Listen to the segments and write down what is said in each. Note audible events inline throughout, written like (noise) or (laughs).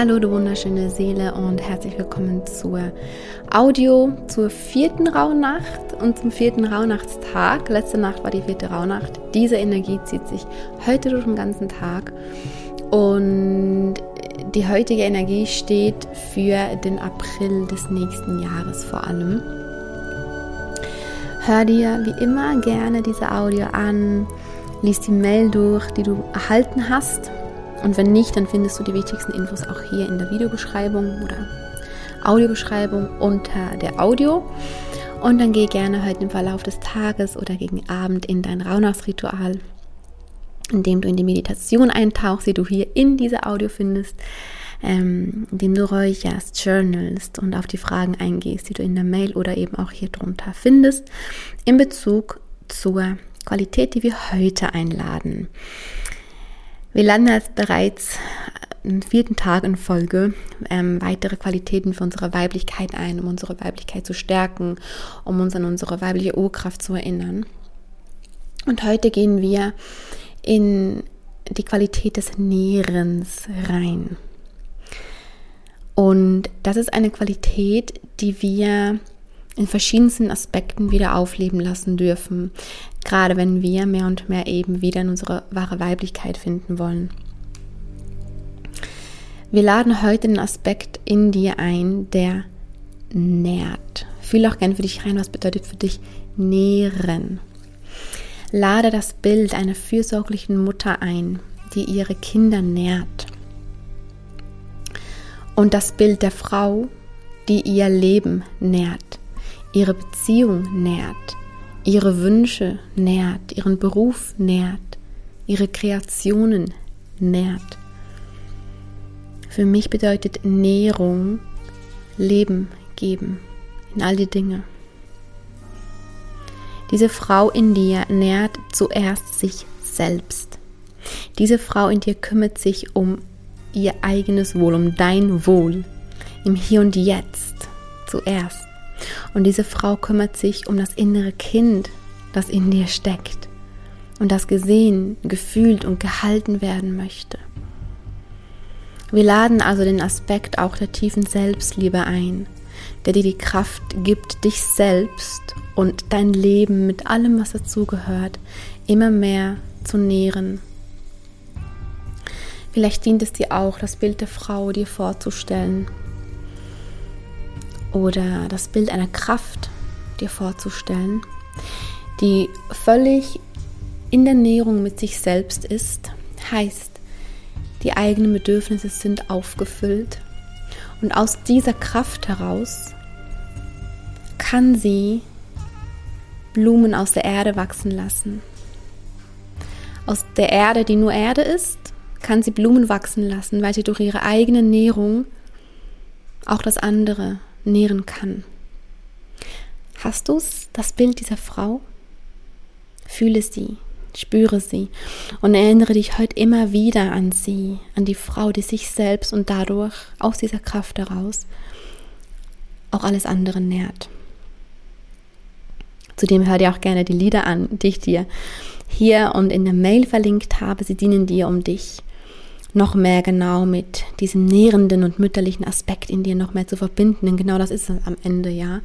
Hallo, du wunderschöne Seele und herzlich willkommen zur Audio zur vierten Rauhnacht und zum vierten Rauhnachtstag. Letzte Nacht war die vierte Rauhnacht. Diese Energie zieht sich heute durch den ganzen Tag und die heutige Energie steht für den April des nächsten Jahres vor allem. Hör dir wie immer gerne diese Audio an, lies die Mail durch, die du erhalten hast und wenn nicht, dann findest du die wichtigsten Infos auch hier in der Videobeschreibung oder Audiobeschreibung unter der Audio. Und dann geh gerne heute im Verlauf des Tages oder gegen Abend in dein Rauhnachtsritual, indem du in die Meditation eintauchst, die du hier in dieser Audio findest, ähm, indem du räucherst, journalst und auf die Fragen eingehst, die du in der Mail oder eben auch hier drunter findest, in Bezug zur Qualität, die wir heute einladen. Wir laden jetzt bereits am vierten Tag in Folge ähm, weitere Qualitäten für unsere Weiblichkeit ein, um unsere Weiblichkeit zu stärken, um uns an unsere weibliche Urkraft zu erinnern. Und heute gehen wir in die Qualität des Nährens rein. Und das ist eine Qualität, die wir in verschiedensten Aspekten wieder aufleben lassen dürfen, gerade wenn wir mehr und mehr eben wieder in unsere wahre Weiblichkeit finden wollen. Wir laden heute den Aspekt in dir ein, der nährt. Fühl auch gern für dich rein, was bedeutet für dich nähren. Lade das Bild einer fürsorglichen Mutter ein, die ihre Kinder nährt. Und das Bild der Frau, die ihr Leben nährt ihre Beziehung nährt, ihre Wünsche nährt, ihren Beruf nährt, ihre Kreationen nährt. Für mich bedeutet Nährung Leben geben in all die Dinge. Diese Frau in dir nährt zuerst sich selbst. Diese Frau in dir kümmert sich um ihr eigenes Wohl, um dein Wohl im Hier und Jetzt zuerst. Und diese Frau kümmert sich um das innere Kind, das in dir steckt und das gesehen, gefühlt und gehalten werden möchte. Wir laden also den Aspekt auch der tiefen Selbstliebe ein, der dir die Kraft gibt, dich selbst und dein Leben mit allem, was dazugehört, immer mehr zu nähren. Vielleicht dient es dir auch, das Bild der Frau dir vorzustellen, oder das Bild einer Kraft dir vorzustellen, die völlig in der Näherung mit sich selbst ist, heißt, die eigenen Bedürfnisse sind aufgefüllt und aus dieser Kraft heraus kann sie Blumen aus der Erde wachsen lassen. Aus der Erde, die nur Erde ist, kann sie Blumen wachsen lassen, weil sie durch ihre eigene Nährung auch das andere nähren kann. Hast du das Bild dieser Frau? Fühle sie, spüre sie und erinnere dich heute immer wieder an sie, an die Frau, die sich selbst und dadurch aus dieser Kraft heraus auch alles andere nährt. Zudem hör dir auch gerne die Lieder an, die ich dir hier und in der Mail verlinkt habe. Sie dienen dir, um dich noch mehr genau mit diesem nährenden und mütterlichen Aspekt in dir noch mehr zu verbinden. Denn genau das ist es am Ende, ja,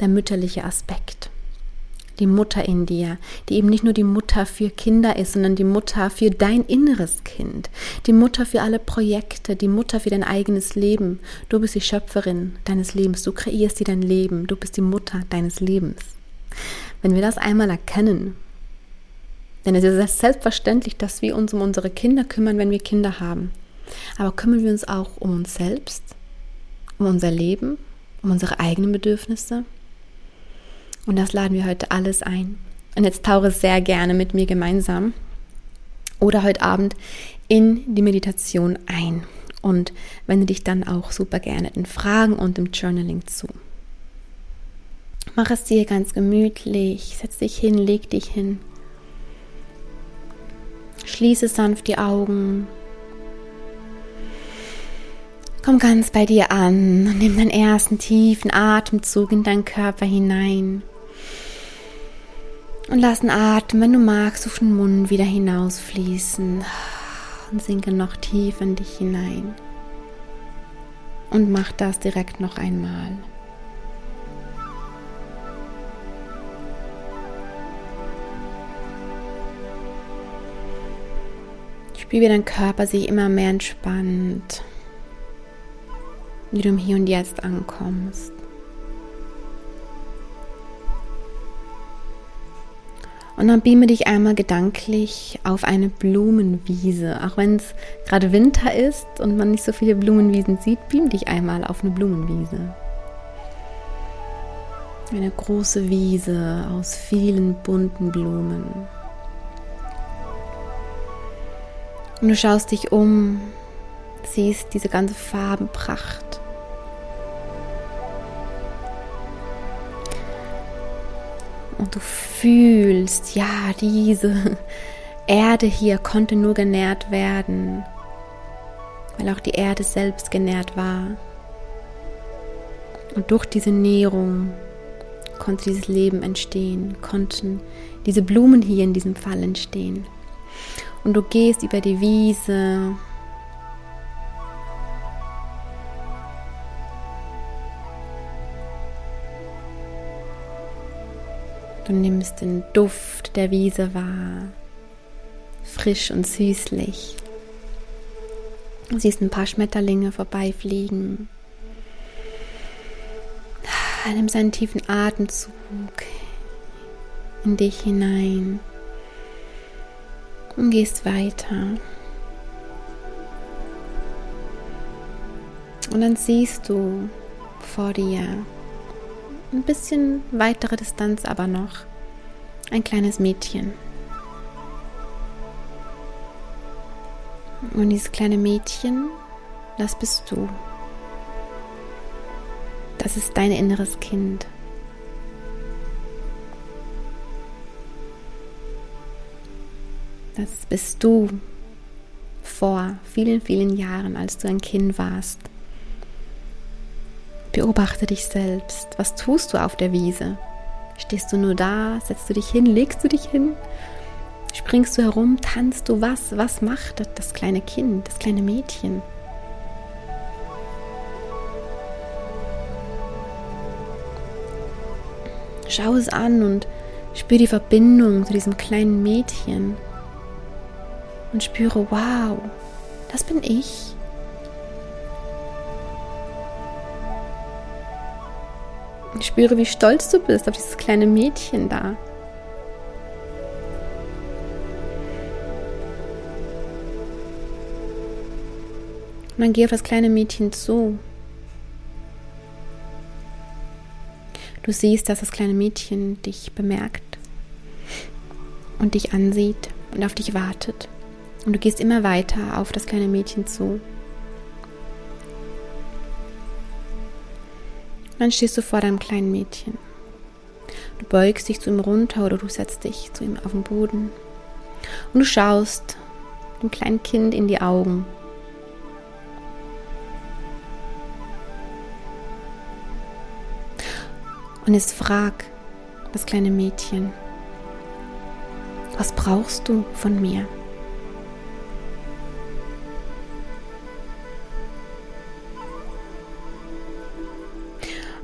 der mütterliche Aspekt. Die Mutter in dir, die eben nicht nur die Mutter für Kinder ist, sondern die Mutter für dein inneres Kind, die Mutter für alle Projekte, die Mutter für dein eigenes Leben. Du bist die Schöpferin deines Lebens, du kreierst dir dein Leben, du bist die Mutter deines Lebens. Wenn wir das einmal erkennen, denn es ist selbstverständlich, dass wir uns um unsere Kinder kümmern, wenn wir Kinder haben. Aber kümmern wir uns auch um uns selbst, um unser Leben, um unsere eigenen Bedürfnisse? Und das laden wir heute alles ein. Und jetzt tauche sehr gerne mit mir gemeinsam oder heute Abend in die Meditation ein und wende dich dann auch super gerne in Fragen und im Journaling zu. Mach es dir ganz gemütlich, setz dich hin, leg dich hin Schließe sanft die Augen. Komm ganz bei dir an und nimm deinen ersten tiefen Atemzug in deinen Körper hinein. Und lass den Atem, wenn du magst, auf den Mund wieder hinausfließen. Und sinke noch tief in dich hinein. Und mach das direkt noch einmal. Spür, wie dein Körper sich immer mehr entspannt, wie du im Hier und Jetzt ankommst. Und dann beame dich einmal gedanklich auf eine Blumenwiese. Auch wenn es gerade Winter ist und man nicht so viele Blumenwiesen sieht, beam dich einmal auf eine Blumenwiese. Eine große Wiese aus vielen bunten Blumen. Und du schaust dich um, siehst diese ganze Farbenpracht. Und du fühlst, ja, diese Erde hier konnte nur genährt werden, weil auch die Erde selbst genährt war. Und durch diese Nährung konnte dieses Leben entstehen, konnten diese Blumen hier in diesem Fall entstehen und du gehst über die Wiese. Du nimmst den Duft der Wiese wahr, frisch und süßlich. Du siehst ein paar Schmetterlinge vorbeifliegen. Nimm einen tiefen Atemzug in dich hinein und gehst weiter. Und dann siehst du vor dir ein bisschen weitere Distanz aber noch ein kleines Mädchen. Und dieses kleine Mädchen, das bist du. Das ist dein inneres Kind. Das bist du vor vielen, vielen Jahren, als du ein Kind warst. Beobachte dich selbst. Was tust du auf der Wiese? Stehst du nur da? Setzt du dich hin? Legst du dich hin? Springst du herum? Tanzt du was? Was macht das kleine Kind, das kleine Mädchen? Schau es an und spür die Verbindung zu diesem kleinen Mädchen und spüre, wow, das bin ich. Ich spüre, wie stolz du bist auf dieses kleine Mädchen da. Und dann geh auf das kleine Mädchen zu. Du siehst, dass das kleine Mädchen dich bemerkt und dich ansieht und auf dich wartet. Und du gehst immer weiter auf das kleine Mädchen zu. Und dann stehst du vor deinem kleinen Mädchen. Du beugst dich zu ihm runter oder du setzt dich zu ihm auf den Boden. Und du schaust dem kleinen Kind in die Augen. Und jetzt frag das kleine Mädchen, was brauchst du von mir?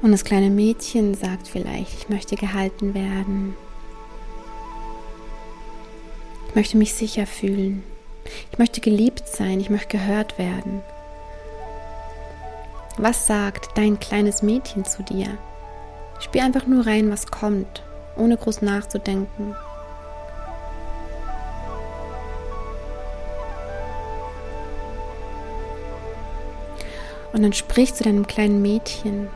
Und das kleine Mädchen sagt vielleicht, ich möchte gehalten werden. Ich möchte mich sicher fühlen. Ich möchte geliebt sein. Ich möchte gehört werden. Was sagt dein kleines Mädchen zu dir? Spiel einfach nur rein, was kommt, ohne groß nachzudenken. Und dann sprich zu deinem kleinen Mädchen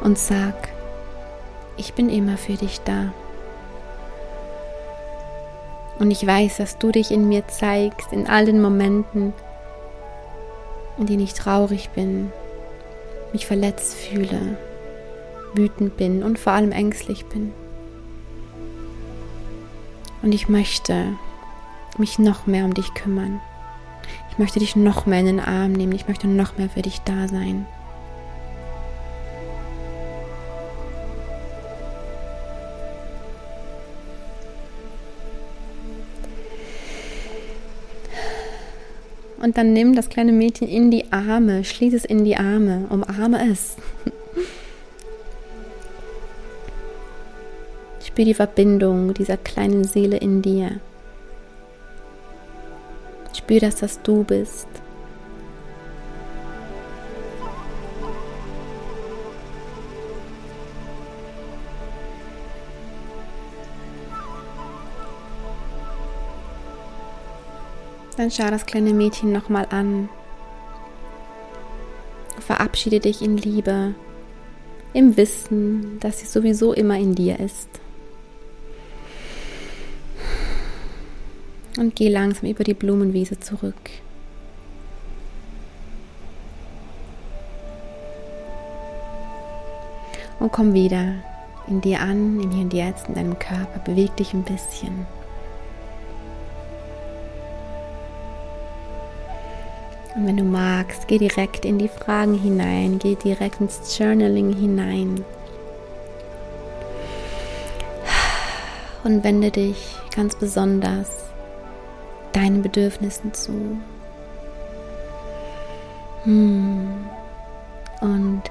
und sag, ich bin immer für dich da. Und ich weiß, dass du dich in mir zeigst, in all den Momenten, in denen ich traurig bin, mich verletzt fühle, wütend bin und vor allem ängstlich bin. Und ich möchte mich noch mehr um dich kümmern. Ich möchte dich noch mehr in den Arm nehmen. Ich möchte noch mehr für dich da sein. Und dann nimm das kleine Mädchen in die Arme, schließ es in die Arme, umarme es. (laughs) Spür die Verbindung dieser kleinen Seele in dir. Spür, dass das du bist. Dann schau das kleine Mädchen nochmal an. Verabschiede dich in Liebe, im Wissen, dass sie sowieso immer in dir ist. Und geh langsam über die Blumenwiese zurück. Und komm wieder in dir an, in hier und jetzt, in deinem Körper. Beweg dich ein bisschen. Und wenn du magst, geh direkt in die Fragen hinein, geh direkt ins Journaling hinein. Und wende dich ganz besonders deinen Bedürfnissen zu. Hm. Und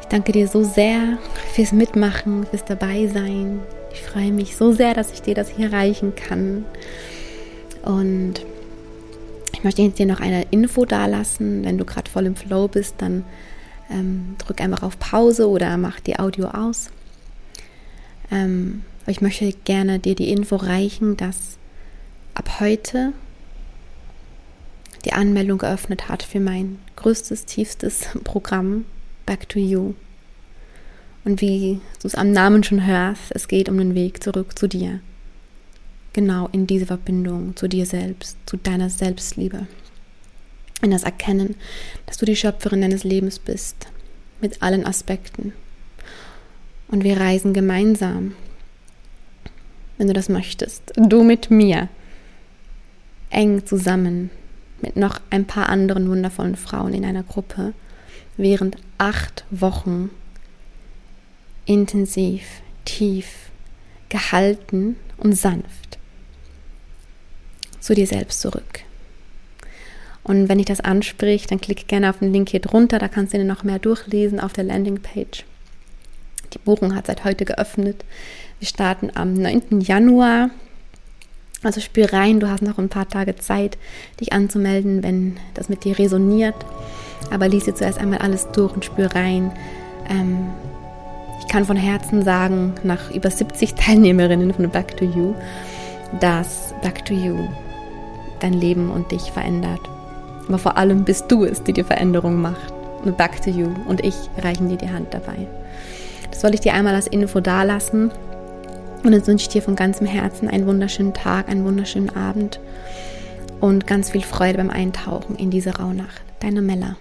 ich danke dir so sehr fürs Mitmachen, fürs Dabeisein. Ich freue mich so sehr, dass ich dir das hier reichen kann. Und ich möchte jetzt dir noch eine Info dalassen. Wenn du gerade voll im Flow bist, dann ähm, drück einfach auf Pause oder mach die Audio aus. Ähm, ich möchte gerne dir die Info reichen, dass ab heute die Anmeldung geöffnet hat für mein größtes, tiefstes (laughs) Programm Back to You. Und wie du es am Namen schon hörst, es geht um den Weg zurück zu dir genau in diese Verbindung zu dir selbst, zu deiner Selbstliebe. In das Erkennen, dass du die Schöpferin deines Lebens bist, mit allen Aspekten. Und wir reisen gemeinsam, wenn du das möchtest, du mit mir, eng zusammen mit noch ein paar anderen wundervollen Frauen in einer Gruppe, während acht Wochen intensiv, tief, gehalten und sanft zu dir selbst zurück. Und wenn dich das anspricht, dann klick gerne auf den Link hier drunter, da kannst du dir noch mehr durchlesen auf der Landingpage. Die Buchung hat seit heute geöffnet. Wir starten am 9. Januar. Also spür rein, du hast noch ein paar Tage Zeit, dich anzumelden, wenn das mit dir resoniert. Aber lies dir zuerst einmal alles durch und spür rein. Ähm, ich kann von Herzen sagen, nach über 70 Teilnehmerinnen von Back to You, dass Back to You dein Leben und dich verändert. Aber vor allem bist du es, die die Veränderung macht. Und back to you. Und ich reichen dir die Hand dabei. Das wollte ich dir einmal als Info dalassen. Und jetzt wünsche ich dir von ganzem Herzen einen wunderschönen Tag, einen wunderschönen Abend und ganz viel Freude beim Eintauchen in diese Rauhnacht. Deine Mella.